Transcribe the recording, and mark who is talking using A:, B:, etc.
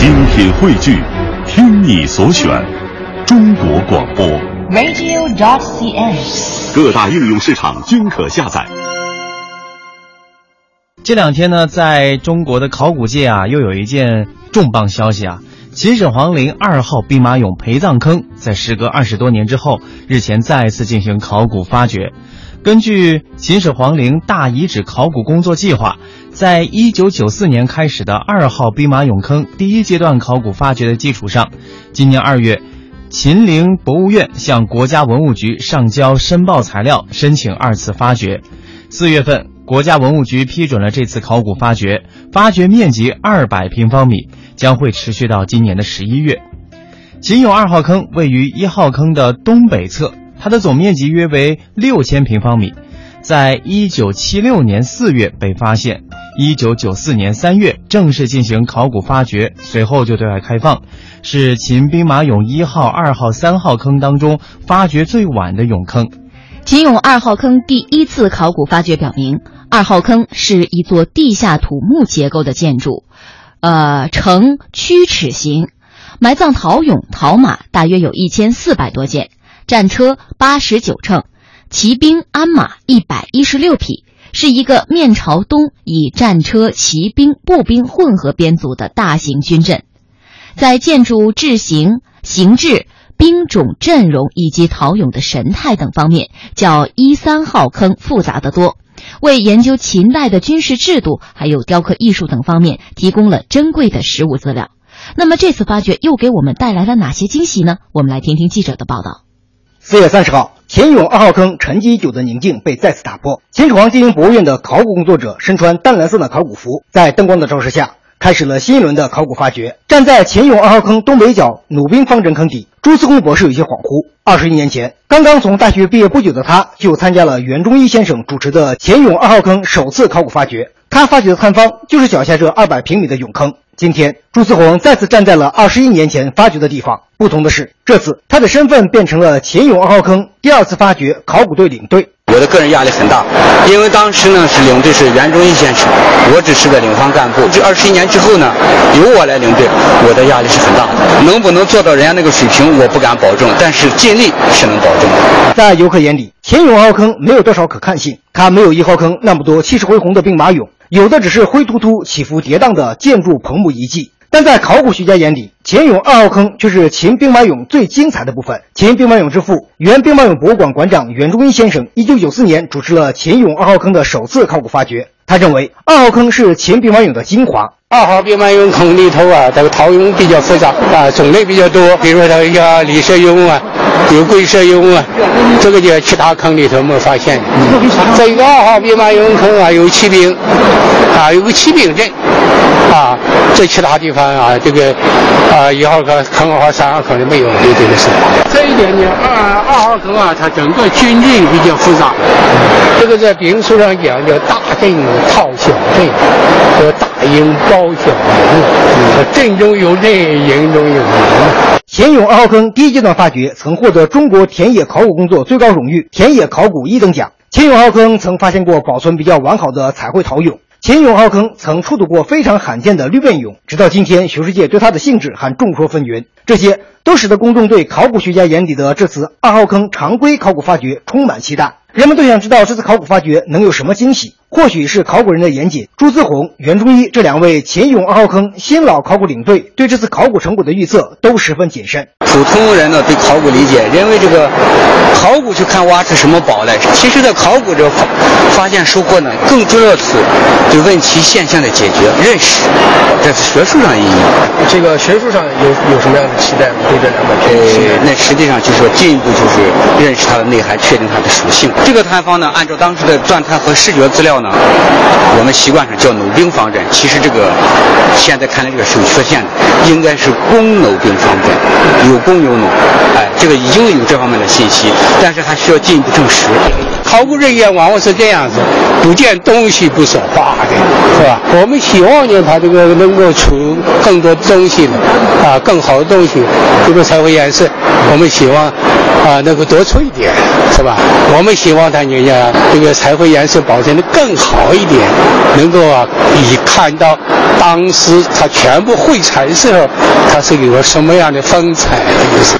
A: 精品汇聚，听你所选，中国广播。
B: radio.cn。
A: 各大应用市场均可下载。
C: 这两天呢，在中国的考古界啊，又有一件重磅消息啊！秦始皇陵二号兵马俑陪葬坑在时隔二十多年之后，日前再次进行考古发掘。根据秦始皇陵大遗址考古工作计划，在一九九四年开始的二号兵马俑坑第一阶段考古发掘的基础上，今年二月，秦陵博物院向国家文物局上交申报材料，申请二次发掘。四月份，国家文物局批准了这次考古发掘，发掘面积二百平方米，将会持续到今年的十一月。秦俑二号坑位于一号坑的东北侧，它的总面积约为六千平方米，在一九七六年四月被发现，一九九四年三月正式进行考古发掘，随后就对外开放，是秦兵马俑一号、二号、三号坑当中发掘最晚的俑坑。
D: 秦俑二号坑第一次考古发掘表明，二号坑是一座地下土木结构的建筑，呃，呈曲尺形，埋葬陶俑、陶马大约有一千四百多件，战车八十九乘，骑兵鞍马一百一十六匹，是一个面朝东以战车、骑兵、步兵混合编组的大型军阵，在建筑制型、形制。兵种阵容以及陶俑的神态等方面，较一三号坑复杂得多，为研究秦代的军事制度还有雕刻艺术等方面提供了珍贵的实物资料。那么这次发掘又给我们带来了哪些惊喜呢？我们来听听记者的报道。
E: 四月三十号，秦俑二号坑沉积已久的宁静被再次打破。秦始皇金陵博物院的考古工作者身穿淡蓝色的考古服，在灯光的照射下。开始了新一轮的考古发掘。站在秦俑二号坑东北角弩兵方阵坑底，朱思宏博士有些恍惚。二十一年前，刚刚从大学毕业不久的他，就参加了袁中一先生主持的秦俑二号坑首次考古发掘。他发掘的探方就是脚下这二百平米的俑坑。今天，朱思宏再次站在了二十一年前发掘的地方。不同的是，这次他的身份变成了秦俑二号坑第二次发掘考古队领队。
F: 我的个人压力很大，因为当时呢是领队是袁中一先生，我只是个领方干部。这二十一年之后呢，由我来领队，我的压力是很大的。能不能做到人家那个水平，我不敢保证，但是尽力是能保证的。
E: 在游客眼里，秦俑二号坑没有多少可看性，它没有一号坑那么多气势恢宏的兵马俑，有的只是灰突突、起伏跌宕的建筑棚木遗迹。但在考古学家眼里，秦俑二号坑却是秦兵马俑最精彩的部分。秦兵马俑之父、原兵马俑博物馆馆长袁中一先生，一九九四年主持了秦俑二号坑的首次考古发掘。他认为，二号坑是秦兵马俑的精华。
G: 二号兵马俑坑里头啊，这个陶俑比较复杂啊，种类比较多，比如说它有李舍俑啊，有龟舍俑啊，这个就其他坑里头没发现。在一个二号兵马俑坑啊，有骑兵啊，有个骑兵阵啊，这其他地方啊，这个啊一号坑、坑二号、三号坑里没有有这个事。这一点呢，二二号坑啊，它整个军阵比较复杂，这个在兵书上讲叫大阵套小阵，和大营包小营，阵中有阵，营中有营。
E: 秦俑二号坑第一阶段发掘曾获得中国田野考古工作最高荣誉田野考古一等奖。秦俑二号坑曾发现过保存比较完好的彩绘陶俑。秦俑二号坑曾出土过非常罕见的绿变俑，直到今天，学术界对它的性质还众说纷纭。这些都使得公众对考古学家眼底的这次二号坑常规考古发掘充满期待。人们都想知道这次考古发掘能有什么惊喜。或许是考古人的严谨，朱自宏、袁中一这两位秦俑二号坑新老考古领队对这次考古成果的预测都十分谨慎。
F: 普通人呢对考古理解，认为这个考古去看挖出什么宝来，其实，在考古这发发现收获呢，更重要的是对问题现象的解决认识，这是学术上意义。
H: 这个学术上有有什么样的期待吗？对这两本
F: 呃，那实际上就是说进一步就是认识它的内涵，确定它的属性。这个探方呢，按照当时的钻探和视觉资料呢，我们习惯上叫弩兵方阵，其实这个现在看来这个是有缺陷的，应该是弓弩兵方阵，有公牛弩，哎，这个已经有这方面的信息，但是还需要进一步证实。
G: 考古人员往往是这样子，不见东西不说话的，是吧？我们希望呢，他这个能够出更多东西，啊，更好的东西，比如彩绘颜色，我们希望啊能够多出一点，是吧？我们希望它呢呀，这个彩绘颜色保存的更好一点，能够啊，以看到当时它全部绘彩时候，它是有个什么样的风采的意思。